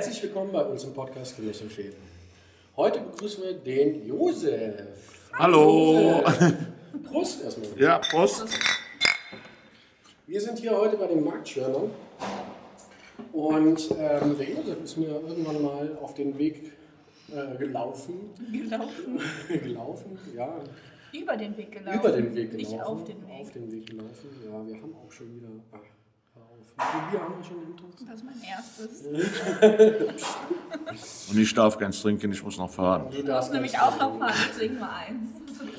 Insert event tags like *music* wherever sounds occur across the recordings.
Herzlich willkommen bei uns im Podcast Genuss und Fäden. Heute begrüßen wir den Josef. Hallo. Josef. Prost erstmal. Ja, Prost. Wir sind hier heute bei den Marktschirmern und ähm, der Josef ist mir irgendwann mal auf den Weg äh, gelaufen. Gelaufen. *laughs* gelaufen, ja. Über den Weg gelaufen. Über den Weg gelaufen. Nicht auf den Weg. Auf den Weg gelaufen. Ja, wir haben auch schon wieder. Ach. Wie viel Bier haben wir schon intus? Das ist mein erstes. *laughs* Und ich darf keins trinken, ich muss noch fahren. Du darfst nämlich auch noch fahren, deswegen mal eins.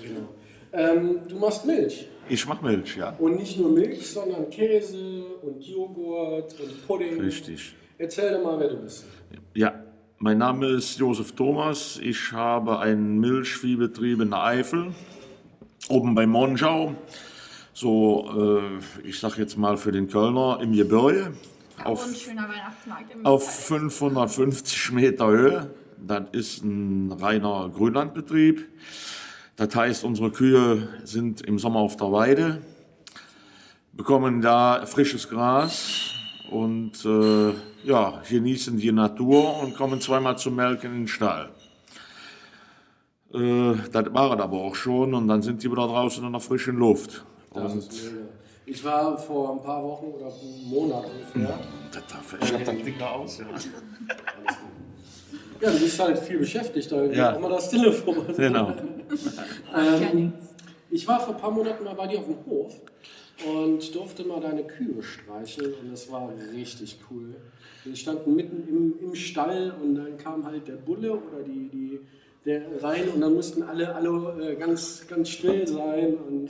Genau. Ähm, du machst Milch. Ich mach Milch, ja. Und nicht nur Milch, sondern Käse und Joghurt und Pudding. Richtig. Erzähl doch mal, wer du bist. Ja, mein Name ist Josef Thomas. Ich habe einen Milchviehbetrieb in der Eifel, oben bei Monschau. So, äh, ich sag jetzt mal für den Kölner im Gebirge. Auf, im auf 550 Meter Höhe. Das ist ein reiner Grünlandbetrieb. Das heißt, unsere Kühe sind im Sommer auf der Weide, bekommen da frisches Gras und äh, ja, genießen die Natur und kommen zweimal zum Melken in den Stall. Äh, das war es aber auch schon und dann sind die wieder draußen in der frischen Luft. Das Und ist mega. Ich war vor ein paar Wochen oder einem Monat ungefähr. das, da schaut das Ding da aus. Ja. Ja, du bist halt viel beschäftigt, da Ja. auch immer das Telefon. Genau. *laughs* Ähm, ich war vor ein paar Monaten mal bei dir auf dem Hof und durfte mal deine Kühe streicheln und das war richtig cool. Wir standen mitten im, im Stall und dann kam halt der Bulle oder die, die der rein und dann mussten alle, alle äh, ganz, ganz still sein und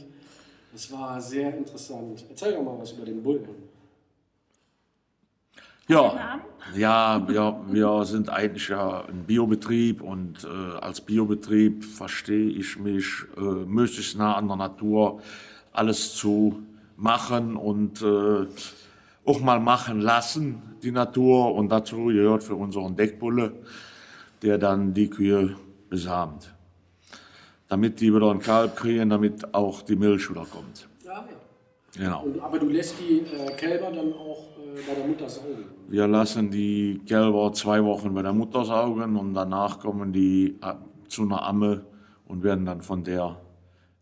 das war sehr interessant. Erzähl doch mal was über den Bullen. Ja, ja wir, wir sind eigentlich ja ein Biobetrieb und äh, als Biobetrieb verstehe ich mich äh, möglichst nah an der Natur alles zu machen und äh, auch mal machen lassen, die Natur. Und dazu gehört für unseren Deckbulle, der dann die Kühe besamt. Damit die wieder ein Kalb kriegen, damit auch die Milch wieder kommt. Ja, ja. Genau. Und, aber du lässt die äh, Kälber dann auch äh, bei der Mutter saugen. Wir lassen die Kälber zwei Wochen bei der Mutter saugen und danach kommen die äh, zu einer Amme und werden dann von der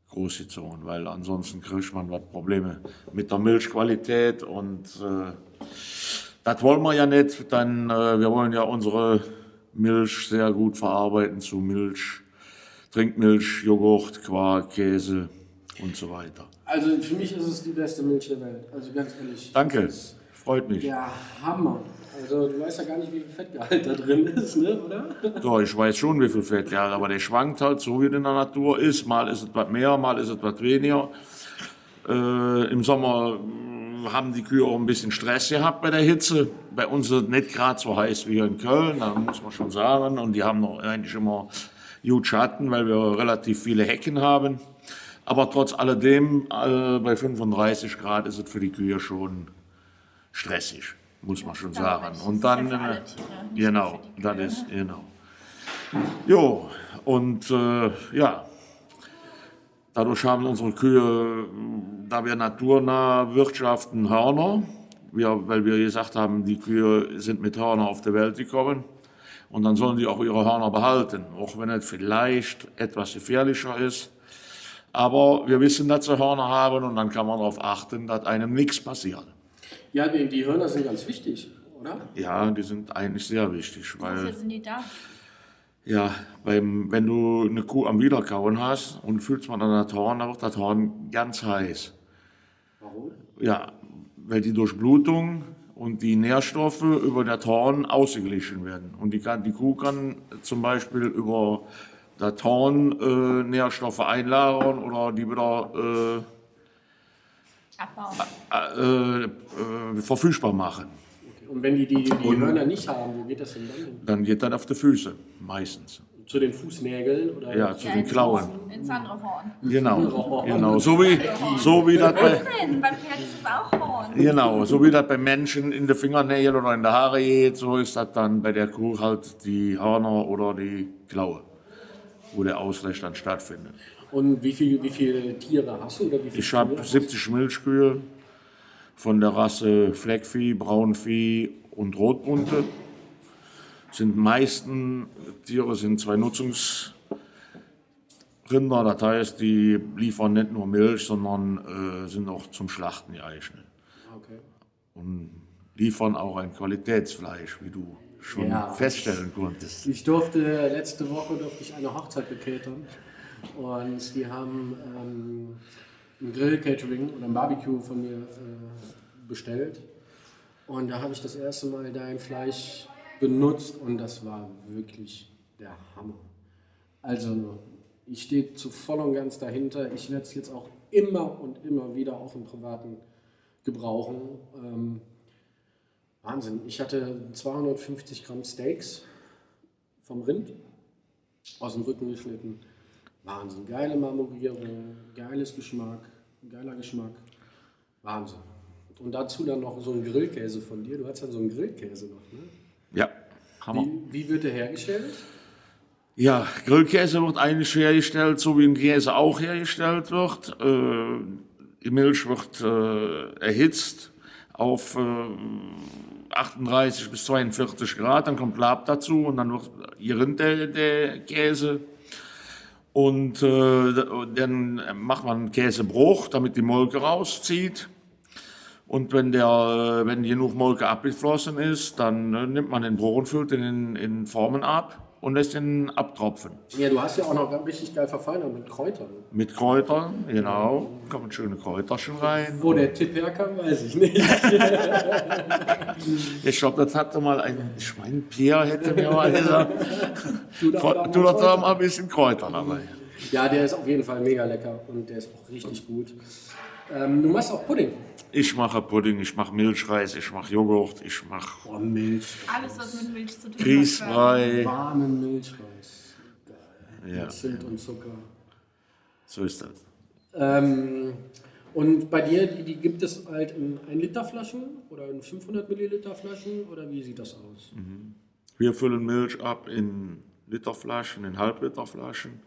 großgezogen, weil ansonsten kriegt man was Probleme mit der Milchqualität und äh, das wollen wir ja nicht. Dann, äh, wir wollen ja unsere Milch sehr gut verarbeiten zu Milch, Trinkmilch, Joghurt, Quark, Käse und so weiter. Also für mich ist es die beste Milch der Welt. Also ganz ehrlich. Danke, freut mich. Der Hammer. Also du weißt ja gar nicht, wie viel Fettgehalt da drin ist, ne? oder? Doch, ich weiß schon, wie viel Fett ja, aber der schwankt halt so, wie in der Natur ist. Mal ist es was mehr, mal ist es was weniger. Äh, Im Sommer mh, haben die Kühe auch ein bisschen Stress gehabt bei der Hitze. Bei uns ist es nicht gerade so heiß wie hier in Köln, da muss man schon sagen. Und die haben noch eigentlich immer gut Schatten, weil wir relativ viele Hecken haben. Aber trotz alledem, äh, bei 35 Grad ist es für die Kühe schon stressig, muss man schon sagen. Und dann, äh, genau, das ist, genau. Jo, und äh, ja, dadurch haben unsere Kühe, da wir naturnah wirtschaften, Hörner, wir, weil wir gesagt haben, die Kühe sind mit Hörner auf die Welt gekommen. Und dann sollen die auch ihre Hörner behalten, auch wenn es vielleicht etwas gefährlicher ist. Aber wir wissen, dass sie Hörner haben und dann kann man darauf achten, dass einem nichts passiert. Ja, die, die Hörner sind ganz wichtig, oder? Ja, die sind eigentlich sehr wichtig, Wofür weil sind die da? ja, beim, wenn du eine Kuh am Wiederkauen hast und fühlst man an der Horn, dann wird das Horn ganz heiß. Warum? Ja, weil die Durchblutung und die Nährstoffe über das Horn ausgeglichen werden. Und die, kann, die Kuh kann zum Beispiel über das Horn äh, Nährstoffe einlagern oder die wieder Abbauen. äh, äh, äh, verfügbar machen. Okay. Und wenn die die, die Hörner nicht haben, wo geht das denn dann? hin? Dann geht das auf die Füße, meistens. Zu den Fußnägeln? Oder Ja, zu Ja, den ins Klauen. Ins andere Horn. Genau, genau. So wie, so wie das bei, Was denn? Beim Pferd ist es auch Horn. Genau, so wie das bei Menschen in den Fingernägeln oder in der Haare geht, so ist das dann bei der Kuh halt die Hörner oder die Klaue, wo der Ausgleich dann stattfindet. Und wie, viel, wie viele Tiere hast du? Oder wie viele Ich habe Kühe? 70 Milchkühe von der Rasse Fleckvieh, Braunvieh und Rotbunte. Sind meisten Tiere sind zwei Nutzungsrinder, das heißt, die liefern nicht nur Milch, sondern äh, sind auch zum Schlachten geeignet Okay. und liefern auch ein Qualitätsfleisch, wie du schon Ja. feststellen konntest. Ich durfte, letzte Woche durfte ich eine Hochzeit beketern und die haben ähm, ein Grill-Catering oder ein Barbecue von mir äh, bestellt und da habe ich das erste Mal dein Fleisch benutzt und das war wirklich der Hammer. Also ich stehe zu voll und ganz dahinter. Ich werde es jetzt auch immer und immer wieder auch im Privaten gebrauchen. Ähm, Wahnsinn. Ich hatte 250 Gramm Steaks vom Rind aus dem Rücken geschnitten. Wahnsinn. Geile Marmorierung, geiles Geschmack, geiler Geschmack. Wahnsinn. Und dazu dann noch so ein Grillkäse von dir. Du hast dann so einen Grillkäse noch, ne? Ja, Hammer. Wie, wie wird der hergestellt? Ja, Grillkäse wird eigentlich hergestellt, so wie ein Käse auch hergestellt wird. Äh, die Milch wird äh, erhitzt auf äh, 38 bis 42 Grad, dann kommt Lab dazu und dann wird gerinnt der, der Käse. Und äh, dann macht man einen Käsebruch, damit die Molke rauszieht. Und wenn, der, äh, wenn genug Molke abgeflossen ist, dann äh, nimmt man den füllt den in, in Formen ab und lässt ihn abtropfen. Ja, du hast ja auch noch richtig geil verfeinert mit Kräutern. Mit Kräutern, genau. Kommen schöne Kräuterchen rein. Wo der Tipp herkam, weiß ich nicht. *laughs* Ich glaube, das hatte mal ein Schweinpier, hätte mir mal *laughs* gesagt. Du da mal ein bisschen Kräuter dabei. Ja, der ist auf jeden Fall mega lecker und der ist auch richtig gut. Ähm, du machst auch Pudding. Ich mache Pudding, ich mache Milchreis, ich mache Joghurt, ich mache Oh, Milch. Alles, was mit Milch zu tun hat. Grießbrei. Warmen Milchreis. Ja, Mit Zimt und Zucker. so ist das. Ähm, und bei dir, die, die gibt es halt in 1 Liter Flaschen oder in 500 Milliliter Flaschen oder wie sieht das aus? Wir füllen Milch ab in Literflaschen, in Halbliterflaschen.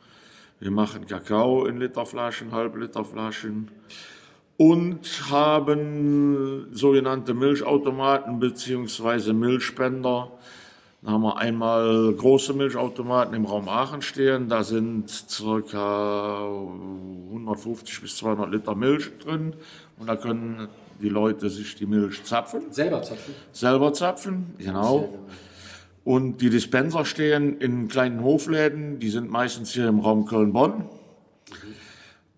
Wir machen Kakao in Literflaschen, Halbliterflaschen. Und haben sogenannte Milchautomaten bzw. Milchspender. Da haben wir einmal große Milchautomaten im Raum Aachen stehen. Da sind ca. 150 bis 200 Liter Milch drin. Und da können die Leute sich die Milch zapfen Selber zapfen. selber zapfen, genau. Und die Dispenser stehen in kleinen Hofläden, die sind meistens hier im Raum Köln-Bonn.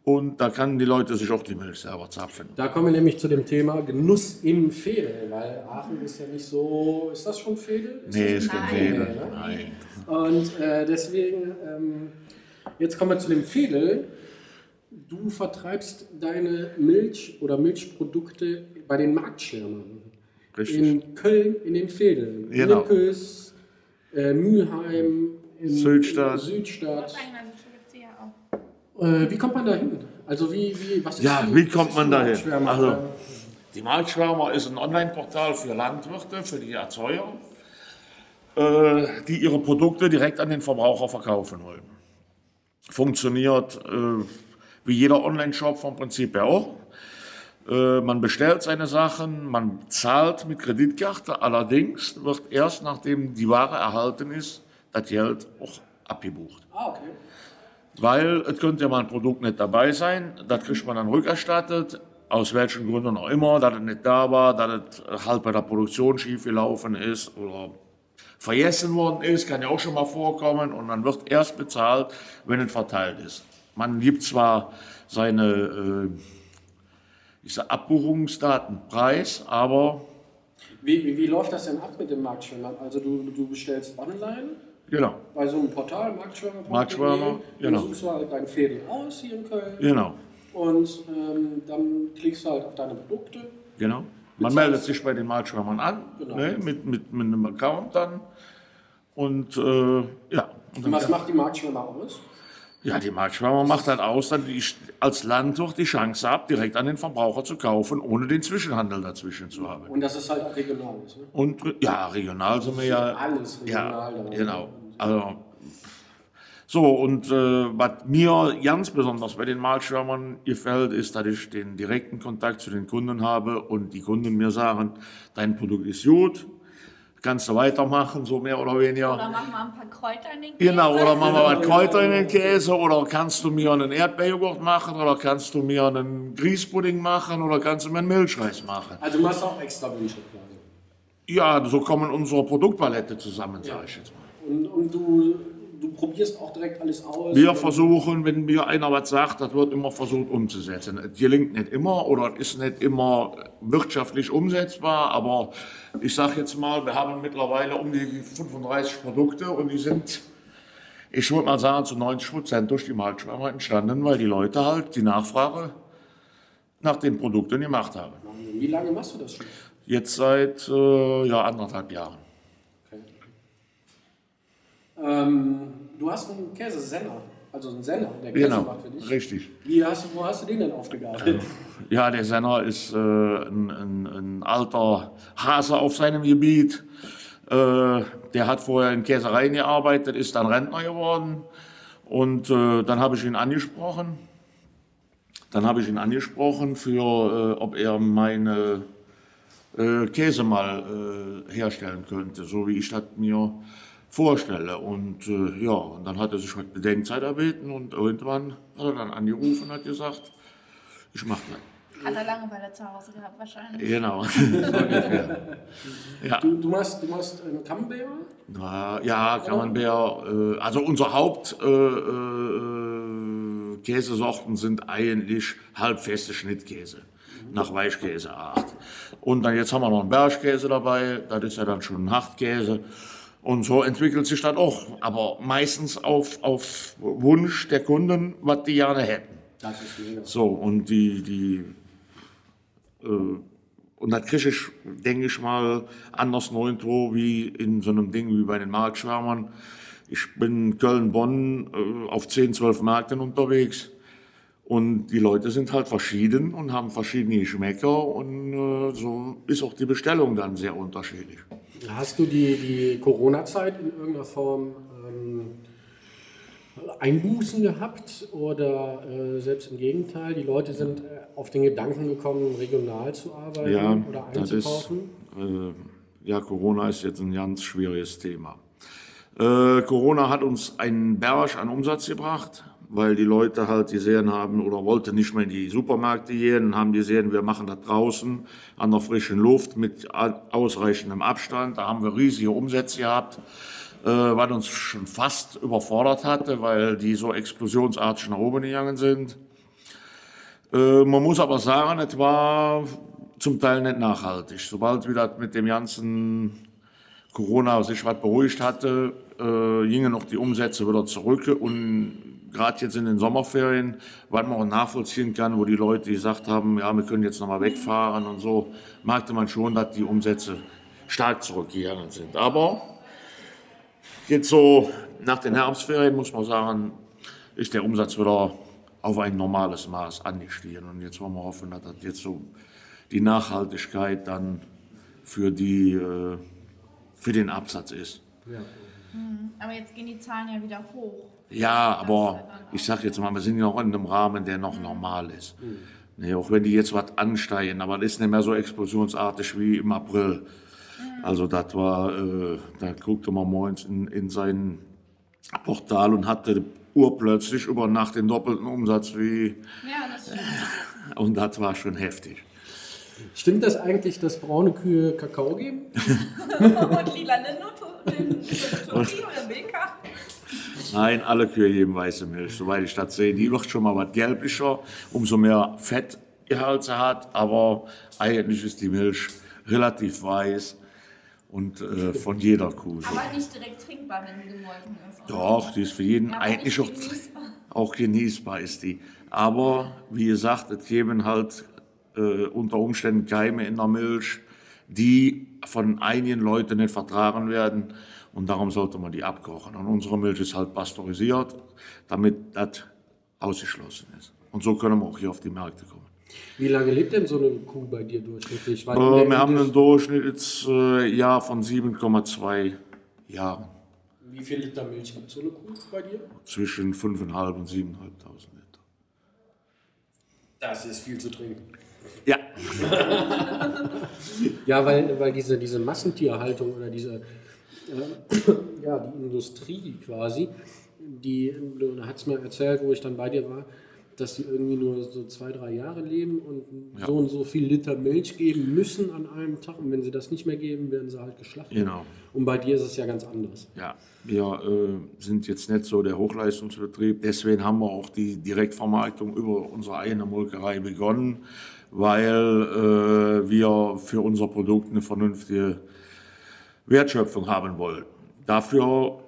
Und da kann die Leute sich auch die Milch selber zapfen. Da kommen wir nämlich zu dem Thema Genuss im Fädel, weil Aachen ist ja nicht so. Ist das schon Fädel? Ist Nee, das ist kein. Nee, ne? Nein. Und äh, deswegen, ähm, jetzt kommen wir zu dem Fädel. Du vertreibst deine Milch oder Milchprodukte bei den Marktschirmern. Richtig. In Köln, in den Fädeln. Genau. Linkes, äh, Mülheim, in Südstadt. Südstadt. Rheinland gibt es ja auch. Äh, wie kommt man da hin? Also wie, wie, was ist Ja, die- wie kommt ist man die da hin? Marktschwärmer? Also- Die Marktschwärmer ist ein Online-Portal für Landwirte, für die Erzeuger, äh, die ihre Produkte direkt an den Verbraucher verkaufen wollen. Funktioniert äh, wie jeder Online-Shop vom Prinzip her auch. Äh, Man bestellt seine Sachen, man zahlt mit Kreditkarte, allerdings wird erst nachdem die Ware erhalten ist, das Geld auch abgebucht. Ah, okay. Weil es könnte ja mal ein Produkt nicht dabei sein, das kriegt man dann rückerstattet, aus welchen Gründen auch immer, dass es nicht da war, dass es halt bei der Produktion schief gelaufen ist oder vergessen worden ist, kann ja auch schon mal vorkommen und dann wird erst bezahlt, wenn es verteilt ist. Man gibt zwar seine äh, sag, Abbuchungsdaten preis, aber Wie, wie, wie läuft das denn ab mit dem Marktschwimmer? Also du, du bestellst online genau, bei so einem Portal, Marktschwimmer. Marktschwimmer, genau. Du suchst du halt dein Fädel aus hier in Köln genau, und ähm, dann klickst du halt auf deine Produkte. genau. Man meldet sich bei den Marktschwärmern an, Genau. ne, mit, mit, mit einem Account dann und äh, ja. Und Und was dann, macht die Marktschwimmer aus? Ja, die Marktschwärmer macht dann aus, dass ich als Landwirt die Chance habe, direkt an den Verbraucher zu kaufen, ohne den Zwischenhandel dazwischen zu haben. Und das ist halt auch regional. Ist, ne? Und ja, regional sind wir ja. Alles Ja, regional. da. genau. Also, so, und äh, was mir ganz besonders bei den Marktschwärmern gefällt, ist, dass ich den direkten Kontakt zu den Kunden habe und die Kunden mir sagen, dein Produkt ist gut, kannst du weitermachen, so mehr oder weniger. Oder machen wir ein paar Kräuter in den Käse. Genau, oder machen wir was Kräuter in den Käse, oder kannst du mir einen Erdbeerjoghurt machen, oder kannst du mir einen Grießpudding machen, oder kannst du mir einen Milchreis machen. Also du machst auch extra Wünsche quasi. Ja, so kommen unsere Produktpalette zusammen, sage ich jetzt mal. Und, und du, du probierst auch direkt alles aus. Wir versuchen, wenn mir einer was sagt, das wird immer versucht umzusetzen. Es gelingt nicht immer oder ist nicht immer wirtschaftlich umsetzbar, aber ich sage jetzt mal, wir haben mittlerweile um die 35 Produkte und die sind, ich würde mal sagen, zu 90 Prozent durch die Marktschwärmer entstanden, weil die Leute halt die Nachfrage nach den Produkten gemacht haben. Wie lange machst du das schon? Jetzt seit äh, ja, anderthalb Jahren. Ähm, du hast einen Käsesenner, also einen Senner, der Käse Genau, macht für dich. richtig. Wie hast du, wo hast du den denn aufgegabelt? Ja, der Senner ist äh, ein, ein, ein alter Hase auf seinem Gebiet. Äh, der hat vorher in Käsereien gearbeitet, ist dann Rentner geworden. Und äh, dann habe ich ihn angesprochen. Dann habe ich ihn angesprochen, für, äh, ob er meine äh, Käse mal äh, herstellen könnte, so wie ich das mir vorstelle. Und äh, ja, und dann hat er sich mit Bedenkzeit erbeten und irgendwann hat er dann angerufen und hat gesagt, ich mache das. Hat er Langeweile zu Hause gehabt wahrscheinlich. Genau. *laughs* Ja, Du, du machst, du machst einen Camembert? na, ja, Camembert. Äh, also unsere Haupt äh, äh, sind eigentlich halbfeste Schnittkäse nach Weichkäseart. Und dann jetzt haben wir noch einen Bergkäse dabei, das ist ja dann schon ein Hartkäse. Und so entwickelt sich das auch, aber meistens auf, auf Wunsch der Kunden, was die gerne hätten. Das ist. So, und die, die, äh, und das kriege ich, denke ich mal, anders nirgendwo wie in so einem Ding wie bei den Marktschwärmern. Ich bin Köln-Bonn äh, auf 10, 12 Märkten unterwegs. Und die Leute sind halt verschieden und haben verschiedene Geschmäcker und äh, so ist auch die Bestellung dann sehr unterschiedlich. Hast du die, die Corona-Zeit in irgendeiner Form ähm, Einbußen gehabt oder äh, selbst im Gegenteil? Die Leute sind äh, auf den Gedanken gekommen, regional zu arbeiten Ja, oder das ist, einzukaufen? äh, ja, Corona ist jetzt ein ganz schwieriges Thema. Äh, Corona hat uns einen Berg an Umsatz gebracht, weil die Leute halt gesehen haben oder wollten nicht mehr in die Supermärkte gehen und haben gesehen, wir machen das draußen an der frischen Luft mit ausreichendem Abstand. Da haben wir riesige Umsätze gehabt, äh, was uns schon fast überfordert hatte, weil die so explosionsartig nach oben gegangen sind. Äh, man muss aber sagen, es war zum Teil nicht nachhaltig. Sobald wieder mit dem ganzen Corona sich was beruhigt hatte, äh, gingen noch die Umsätze wieder zurück. Und gerade jetzt in den Sommerferien, was man auch nachvollziehen kann, wo die Leute gesagt haben, ja, wir können jetzt nochmal wegfahren und so, merkte man schon, dass die Umsätze stark zurückgegangen sind. Aber jetzt so nach den Herbstferien muss man sagen, ist der Umsatz wieder auf ein normales Maß angestiegen. Und jetzt wollen wir hoffen, dass das jetzt so die Nachhaltigkeit dann für, die, äh, für den Absatz ist. Aber jetzt gehen die Zahlen ja wieder hoch. Ja, aber ich sage jetzt mal, wir sind ja noch in einem Rahmen, der noch normal ist. Nee, auch wenn die jetzt was ansteigen, aber das ist nicht mehr so explosionsartig wie im April. Also das war, äh, da guckte man morgens in, in sein Portal und hatte urplötzlich über Nacht den doppelten Umsatz wie, Ja, das stimmt. und das war schon heftig. Stimmt das eigentlich, dass braune Kühe Kakao geben? Und lila Tutti oder Milka? Nein, alle Kühe geben weiße Milch, soweit ich das sehe. Die wird schon mal was gelblicher, umso mehr Fettgehalt sie hat, aber eigentlich ist die Milch relativ weiß und äh, von jeder Kuh so. Aber nicht direkt trinkbar, wenn sie gemolken ist. oder? Doch, die ist für jeden Ja, eigentlich auch, genießbar. auch genießbar ist die. Aber wie gesagt, es geben halt äh, unter Umständen Keime in der Milch, die von einigen Leuten nicht vertragen werden und darum sollte man die abkochen. Und unsere Milch ist halt pasteurisiert, damit das ausgeschlossen ist. Und so können wir auch hier auf die Märkte kommen. Wie lange lebt denn so eine Kuh bei dir durchschnittlich? Äh, wir haben einen Durchschnittsjahr von 7,2 Jahren. Wie viel Liter Milch gibt so eine Kuh bei dir? Zwischen 5.500 und 7.500 Liter. Das ist viel zu trinken. Ja, *laughs* Ja, weil, weil diese, diese Massentierhaltung oder diese, äh, *clears throat* ja, die Industrie quasi, die, du hast mir erzählt, wo ich dann bei dir war, dass die irgendwie nur so zwei, drei Jahre leben und Ja. so und so viel Liter Milch geben müssen an einem Tag. Und wenn sie das nicht mehr geben, werden sie halt geschlachtet. Genau. Und bei dir ist es ja ganz anders. Ja, wir äh, sind jetzt nicht so der Hochleistungsbetrieb. Deswegen haben wir auch die Direktvermarktung über unsere eigene Molkerei begonnen, weil äh, wir für unser Produkt eine vernünftige Wertschöpfung haben wollen. Dafür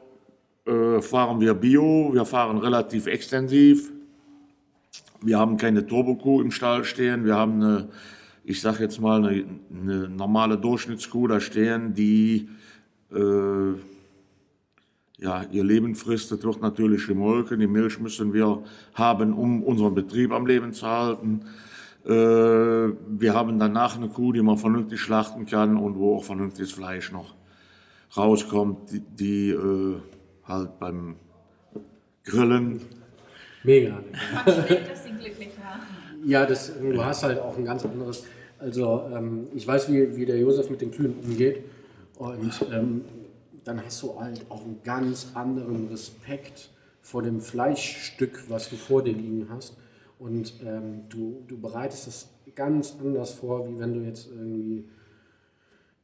äh, fahren wir Bio, wir fahren relativ extensiv. Wir haben keine Turbokuh im Stall stehen. Wir haben eine, ich sage jetzt mal, eine, eine normale Durchschnittskuh da stehen, die äh, ja, ihr Leben fristet durch natürliche Molke. Die Milch müssen wir haben, um unseren Betrieb am Leben zu halten. Äh, wir haben danach eine Kuh, die man vernünftig schlachten kann und wo auch vernünftiges Fleisch noch rauskommt, die, die äh, halt beim Grillen Mega. Man schlägt, dass sie glücklich war. Ja, das, du hast halt auch ein ganz anderes. Also, ähm, ich weiß, wie, wie der Josef mit den Kühen umgeht. Und ähm, dann hast du halt auch einen ganz anderen Respekt vor dem Fleischstück, was du vor dir liegen hast. Und ähm, du, du bereitest es ganz anders vor, wie wenn du jetzt irgendwie,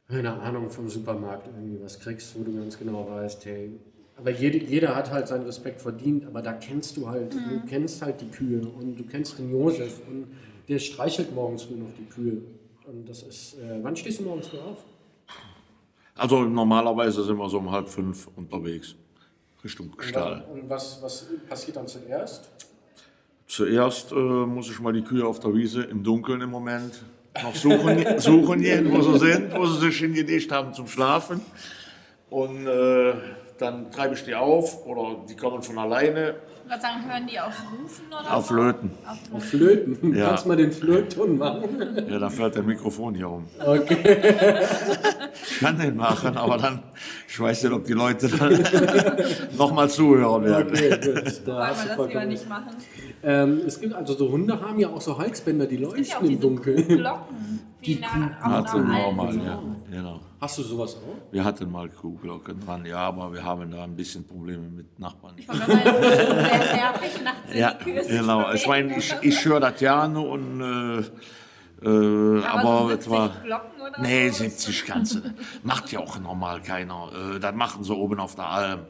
keine Ahnung, vom Supermarkt irgendwie was kriegst, wo du ganz genau weißt, hey, aber jede, jeder hat halt seinen Respekt verdient, aber da kennst du halt, du kennst halt die Kühe und du kennst den Josef und der streichelt morgens früh noch die Kühe. Und das ist, äh, wann stehst du morgens früh auf? Also normalerweise sind wir so um halb fünf unterwegs Richtung Stall. Und was, was passiert dann zuerst? Zuerst äh, muss ich mal die Kühe auf der Wiese im Dunkeln im Moment noch suchen, *laughs* suchen gehen, wo sie sind, wo sie sich hingelegt haben zum Schlafen. Und äh, dann treibe ich die auf oder die kommen von alleine Ich würde sagen, hören die auf Rufen oder auf so? Löten. Auf Flöten. Flöten. Ja. Kannst du mal den Flötton machen? Ja, dann fällt der Mikrofon hier um. Okay. Ich kann den machen, aber dann, ich weiß nicht, ob die Leute dann *laughs* nochmal zuhören werden. Okay, gut. Da Wollen hast wir du das lieber nicht machen? Ähm, es gibt also so Hunde haben ja auch so Halsbänder, die Es gibt ja leuchten auch im diese Dunkeln. Glocken. Die einer, Kuh- auf einer alten mal, so. ja. Genau. Hast du sowas auch? Wir hatten mal Kuhglocken dran, ja, aber wir haben da ein bisschen Probleme mit Nachbarn. Ich wollte ist sehr nervig, nachts Ja, genau. Ich meine, ich, ich höre das gerne und äh, äh, Aber, aber, so es war 70 Glocken oder nee so? 70 kannst du macht ja auch normal keiner. Äh, das machen sie oben auf der Alm.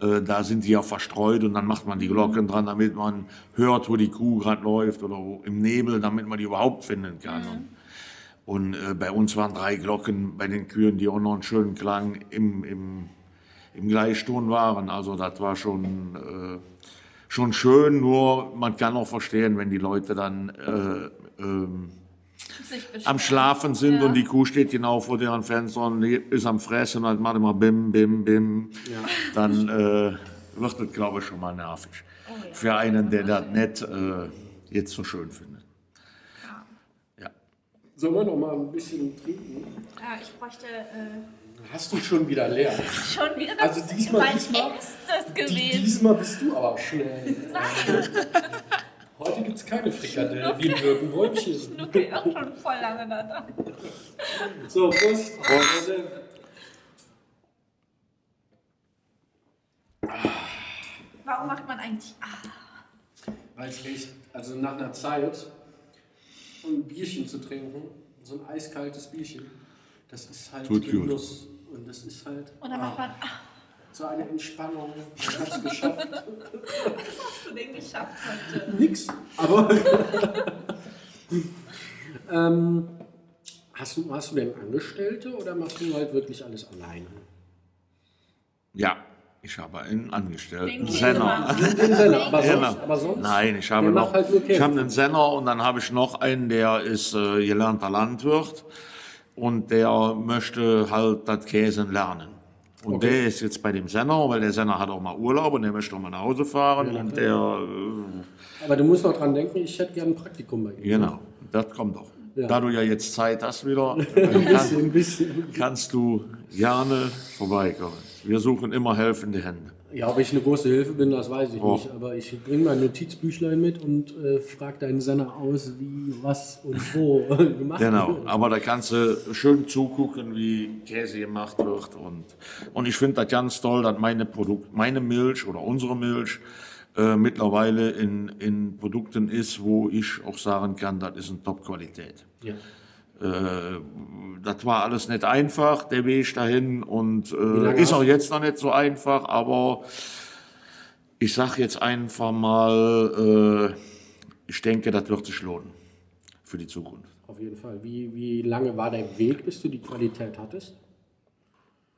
Äh, da sind die ja verstreut und dann macht man die Glocken dran, damit man hört, wo die Kuh gerade läuft oder wo, im Nebel, damit man die überhaupt finden kann. Und, und äh, bei uns waren drei Glocken bei den Kühen, die auch noch einen schönen Klang im, im, im Gleichton waren. Also das war schon, äh, schon schön, nur man kann auch verstehen, wenn die Leute dann äh, ähm, am. Schlafen sind Ja. und die Kuh steht genau vor deren Fenstern, die ist am Fressen und halt macht immer bim, bim, bim, dann äh, wird das, glaube ich, schon mal nervig. Oh ja. Für einen, der das nicht äh, jetzt so schön findet. Sollen wir noch mal ein bisschen trinken? Ja, ich bräuchte äh, Hast du schon wieder leer? *laughs* schon wieder das Also diesmal- mein diesmal- erstes Die, gewesen. diesmal bist du aber schnell. *laughs* Heute gibt es keine Frikadelle wie ein Birkenbäumchen. *laughs* Schnuckel auch schon voll lange da dran. So, Prost. Prost. Warum macht man eigentlich ah, Weil echt, also nach einer Zeit, ein Bierchen zu trinken, so ein eiskaltes Bierchen, das ist halt Tut. Genuss. Und das ist halt Und dann macht man, ah, so eine Entspannung. Hat es geschafft. *laughs* hast du den geschafft heute? Nix. Aber. *laughs* ähm, hast, du, hast du denn Angestellte oder machst du halt wirklich alles alleine? ja, ich habe einen Angestellten, Den Senner. Den *laughs* Senner, aber sonst, aber sonst Nein, ich habe noch, halt ich habe einen Senner und dann habe ich noch einen, der ist äh, gelernter Landwirt und der möchte halt das Käsen lernen. Und Okay. der ist jetzt bei dem Senner, weil der Senner hat auch mal Urlaub und der möchte auch mal nach Hause fahren Ja, und der, äh, Aber du musst noch dran denken, ich hätte gerne ein Praktikum bei ihm. genau, das kommt doch. Ja. Da du ja jetzt Zeit hast wieder, *laughs* Ein äh, bisschen, kann, ein bisschen. kannst du gerne vorbeikommen. Wir suchen immer helfende Hände. Ja, ob ich eine große Hilfe bin, das weiß ich Oh. nicht. Aber ich bringe mein Notizbüchlein mit und äh, frage deinen Senner aus, wie, was und wo *laughs* gemacht Genau, wird. aber da kannst du schön zugucken, wie Käse gemacht wird. Und, und ich finde das ganz toll, dass meine, Produkt, meine Milch oder unsere Milch äh, mittlerweile in, in Produkten ist, wo ich auch sagen kann, das ist eine Top-Qualität. Ja. Äh, das war alles nicht einfach, der Weg dahin und äh, ist auch jetzt noch nicht so einfach, aber ich sag jetzt einfach mal, äh, ich denke, das wird sich lohnen für die Zukunft. Auf jeden Fall. Wie, wie lange war der Weg, bis du die Qualität hattest?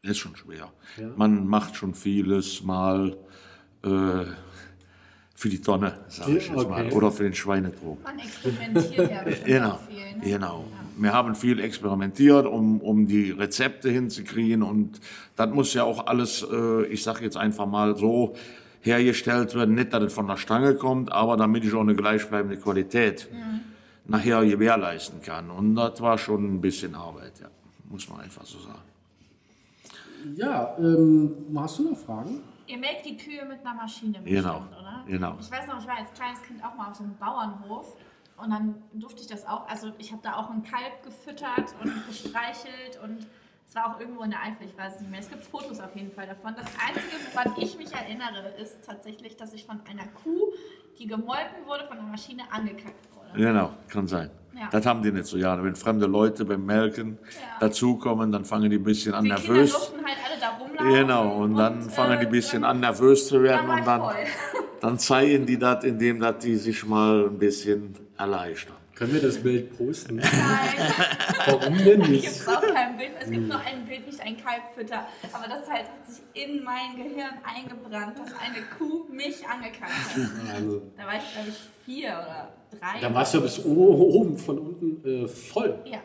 Das ist schon schwer. Ja. Man macht schon vieles mal äh, für die Tonne, sage ich jetzt mal, okay. oder für den Schweinetrog. Man experimentiert ja Genau, viel. Ne? genau. Wir haben viel experimentiert, um, um die Rezepte hinzukriegen und das muss ja auch alles, äh, ich sage jetzt einfach mal so, hergestellt werden. Nicht, dass es von der Stange kommt, aber damit ich auch eine gleichbleibende Qualität nachher gewährleisten kann. Und das war schon ein bisschen Arbeit, ja. muss man einfach so sagen. Ja, ähm, hast du noch Fragen? Ihr melkt die Kühe mit einer Maschine Genau, bestimmt, oder? genau. Ich weiß noch, ich war als kleines Kind auch mal auf so einem Bauernhof und dann durfte ich das auch, also ich habe da auch ein Kalb gefüttert und gestreichelt und es war auch irgendwo in der Eifel, ich weiß es nicht mehr. Es gibt Fotos auf jeden Fall davon. Das Einzige, woran ich mich erinnere, ist tatsächlich, dass ich von einer Kuh, die gemolken wurde, von der Maschine angekackt wurde. Genau, kann sein. Ja. Das haben die nicht so gerne. Wenn fremde Leute beim Melken Ja. dazukommen, dann fangen die ein bisschen an Die Kinder nervös. durften halt Genau, und dann fangen die ein bisschen dann- an nervös zu werden dann und dann, *laughs* dann zeigen die das, indem dass die sich mal ein bisschen erleichtern. Können wir das Bild posten? Nein. *laughs* Warum denn Gibt nicht? es auch kein Bild. Es gibt nur ein Bild, ich ein Kalb fütter. Aber das halt hat sich in mein Gehirn eingebrannt, dass eine Kuh mich angekackt hat. Also, Da war ich, glaube ich, vier oder drei. da warst du ja bis oben von unten äh, voll. Ja.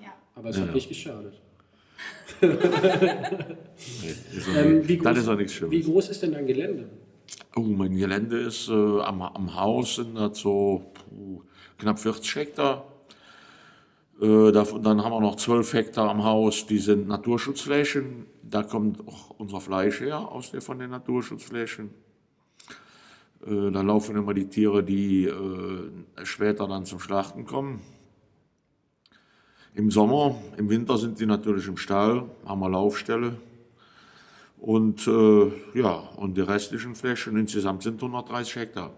Ja. Aber es Ja. hat nicht geschadet. Nee, ist auch Ähm, wie, groß, ist auch nichts wie Schlimmes. groß ist denn dein Gelände? Oh, mein Gelände ist äh, am, am Haus sind das so puh, knapp 40 Hektar. Äh, davon, dann haben wir noch 12 Hektar am Haus, die sind Naturschutzflächen. Da kommt auch unser Fleisch her aus der, von den Naturschutzflächen. Äh, da laufen immer die Tiere, die äh, später dann zum Schlachten kommen. Im Sommer, im Winter sind die natürlich im Stall, haben wir Laufstelle. Und äh, ja, und die restlichen Flächen insgesamt sind 130 Hektar.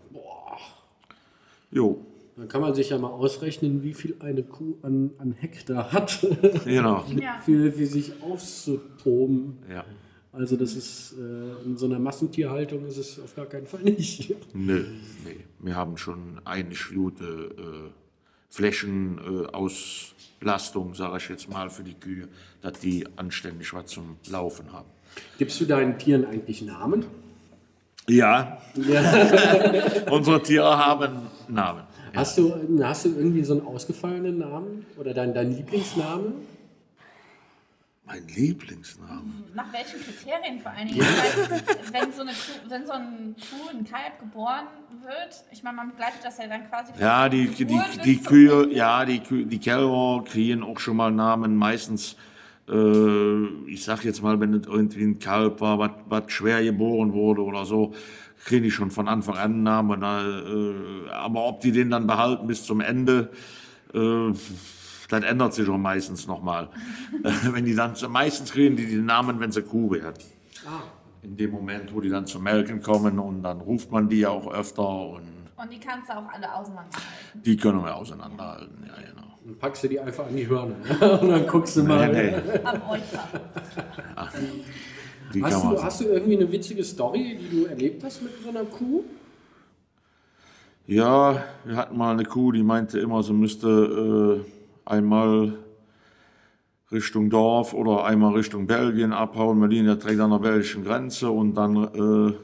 Jo, Dann kann man sich ja mal ausrechnen, wie viel eine Kuh an, an Hektar hat, genau. Ja. für, für sich auszutoben. Ja. Also das ist äh, in so einer Massentierhaltung ist es auf gar keinen Fall nicht. *laughs* Nö, nee. Wir haben schon eine gute äh, Flächenauslastung, sage ich jetzt mal, für die Kühe, dass die anständig was zum Laufen haben. Gibst du deinen Tieren eigentlich Namen? Ja, *laughs* unsere Tiere haben Namen. Hast, du, hast du irgendwie so einen ausgefallenen Namen oder dein, dein Lieblingsname? Mein Lieblingsnamen. Nach welchen Kriterien vor allen Dingen? Wenn so eine Kuh, wenn so ein Kuh, ein Kalb geboren wird, ich meine, man begleitet das ja dann quasi von Ja, der die, die, die zum Kühe, ja, die, Kühe, die Kälber kriegen auch schon mal Namen. Meistens, äh, ich sag jetzt mal, wenn es irgendwie ein Kalb war, was- was schwer geboren wurde oder so, kriegen die schon von Anfang an einen Namen. Äh, aber ob die den dann behalten bis zum Ende, äh, das ändert sich auch meistens nochmal. *laughs* wenn die dann, meistens kriegen die den Namen, wenn sie Kuh werden. Ah, In dem Moment, wo die dann zum Melken kommen und dann ruft man die ja auch öfter und Und die kannst du auch alle auseinanderhalten. die können wir auseinanderhalten. Ja, genau. dann packst du die einfach an die Hörner *laughs* und dann guckst du mal. Nee, nee. Am Euter. Die Hast, du, hast du irgendwie eine witzige Story, die du erlebt hast mit so einer Kuh? Ja, wir hatten mal eine Kuh, die meinte immer, sie müsste äh, einmal Richtung Dorf oder einmal Richtung Belgien abhauen. Wir liegen ja direkt an der belgischen Grenze und dann, äh,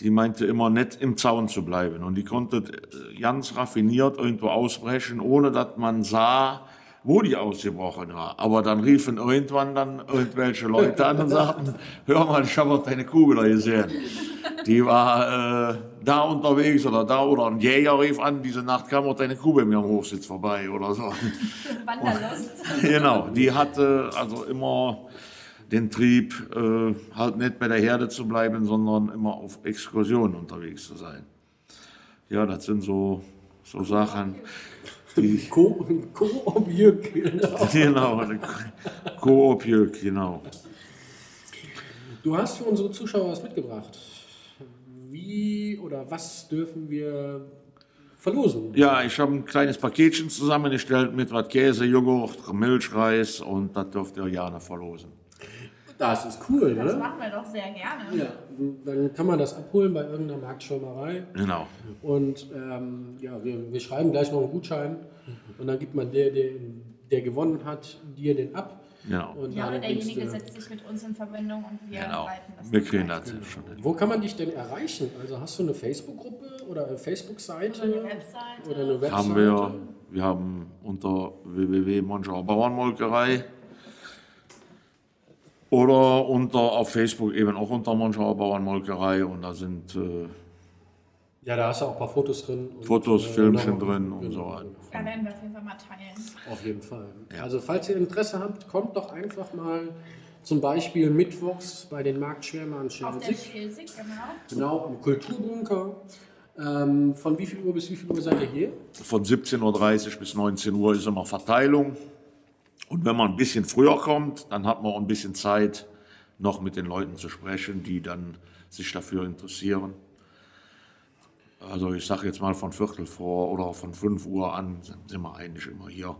die meinte immer nicht im Zaun zu bleiben. Und die konnte äh, ganz raffiniert irgendwo ausbrechen, ohne dass man sah, wo die ausgebrochen war. Aber dann riefen irgendwann dann irgendwelche Leute an und sagten, hör mal, ich habe deine wieder gesehen. Die war äh, da unterwegs oder da oder ein Jäger rief an, diese Nacht kam auch deine Kuh bei mir am Hochsitz vorbei oder so. *laughs* Wanderlust. genau, die hatte also immer den Trieb, äh, halt nicht bei der Herde zu bleiben, sondern immer auf Exkursionen unterwegs zu sein. Ja, das sind so, so Sachen, die, Co- Koop genau, Koop, genau. Du hast für unsere Zuschauer was mitgebracht. Wie oder was dürfen wir verlosen? Ja, ich habe ein kleines Paketchen zusammengestellt mit was Käse, Joghurt, Milch, Reis und das dürft ihr gerne verlosen. Das ist cool, Das ne? machen wir doch sehr gerne. Ja, dann kann man das abholen bei irgendeiner Marktschirmerei. Genau. Und ähm, ja, wir, wir schreiben gleich noch einen Gutschein und dann gibt man der, der, der gewonnen hat, dir den ab. Genau. Und Ja, oder derjenige du- setzt sich mit uns in Verbindung und wir Genau. leiten das. Wir kriegen das schon hin. Wo kann man dich denn erreichen? Also hast du eine Facebook-Gruppe oder eine Facebook-Seite? Oder eine Webseite. Oder eine Webseite? Haben wir, wir haben unter www.monschauer Bauernmolkerei oder unter auf Facebook eben auch unter Monschauer Bauernmolkerei und da sind äh, Ja, da hast du auch ein paar Fotos drin. und, Fotos, äh, Filmchen drin und genau. so weiter. Da werden wir auf jeden Fall mal teilen. Auf jeden Fall. Ja. Also falls ihr Interesse habt, kommt doch einfach mal zum Beispiel mittwochs bei den Marktschwärmern Auf der Schelsig. Genau. Genau, am Kulturbunker. Ähm, von wie viel Uhr bis wie viel Uhr seid ihr hier? Von 17.30 Uhr bis 19 Uhr ist immer Verteilung. Und wenn man ein bisschen früher kommt, dann hat man auch ein bisschen Zeit, noch mit den Leuten zu sprechen, die dann sich dafür interessieren. Also ich sage jetzt mal von Viertel vor oder von 5 Uhr an sind wir eigentlich immer hier.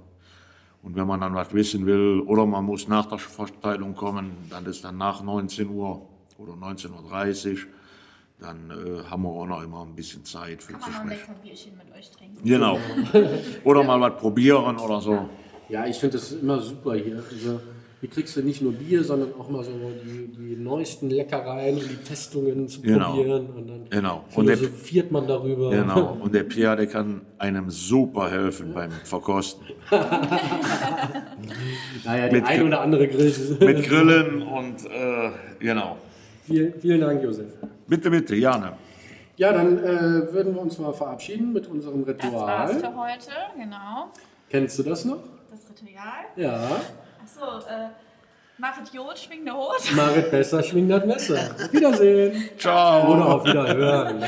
Und wenn man dann was wissen will oder man muss nach der Verteilung kommen, dann ist dann nach 19 Uhr oder 19.30 Uhr, dann äh, haben wir auch noch immer ein bisschen Zeit für Kann zu man noch ein sprechen. Bierchen mit euch trinken. Genau. *laughs* Oder mal was probieren oder so. Ja, ich finde das immer super hier. Also, hier kriegst du nicht nur Bier, sondern auch mal so die, die neuesten Leckereien und die Testungen zu Genau. probieren. Und dann Genau. Und der, philosophiert man darüber. genau. *laughs* Und der Pierre, der kann einem super helfen beim Verkosten. *laughs* Naja, der Mit- ein oder andere Grill. Mit Grillen und äh, genau. vielen, vielen Dank, Josef. Bitte, bitte, gerne. Ja, dann äh, würden wir uns mal verabschieden mit unserem Das war's Ritual. für heute, genau. Kennst du das noch? Ritual. Ja. Achso, äh, machet Jod, schwing der Hut. Marit Besser schwingt das Messer. Auf Wiedersehen. Ciao. Oder auf Wiederhören.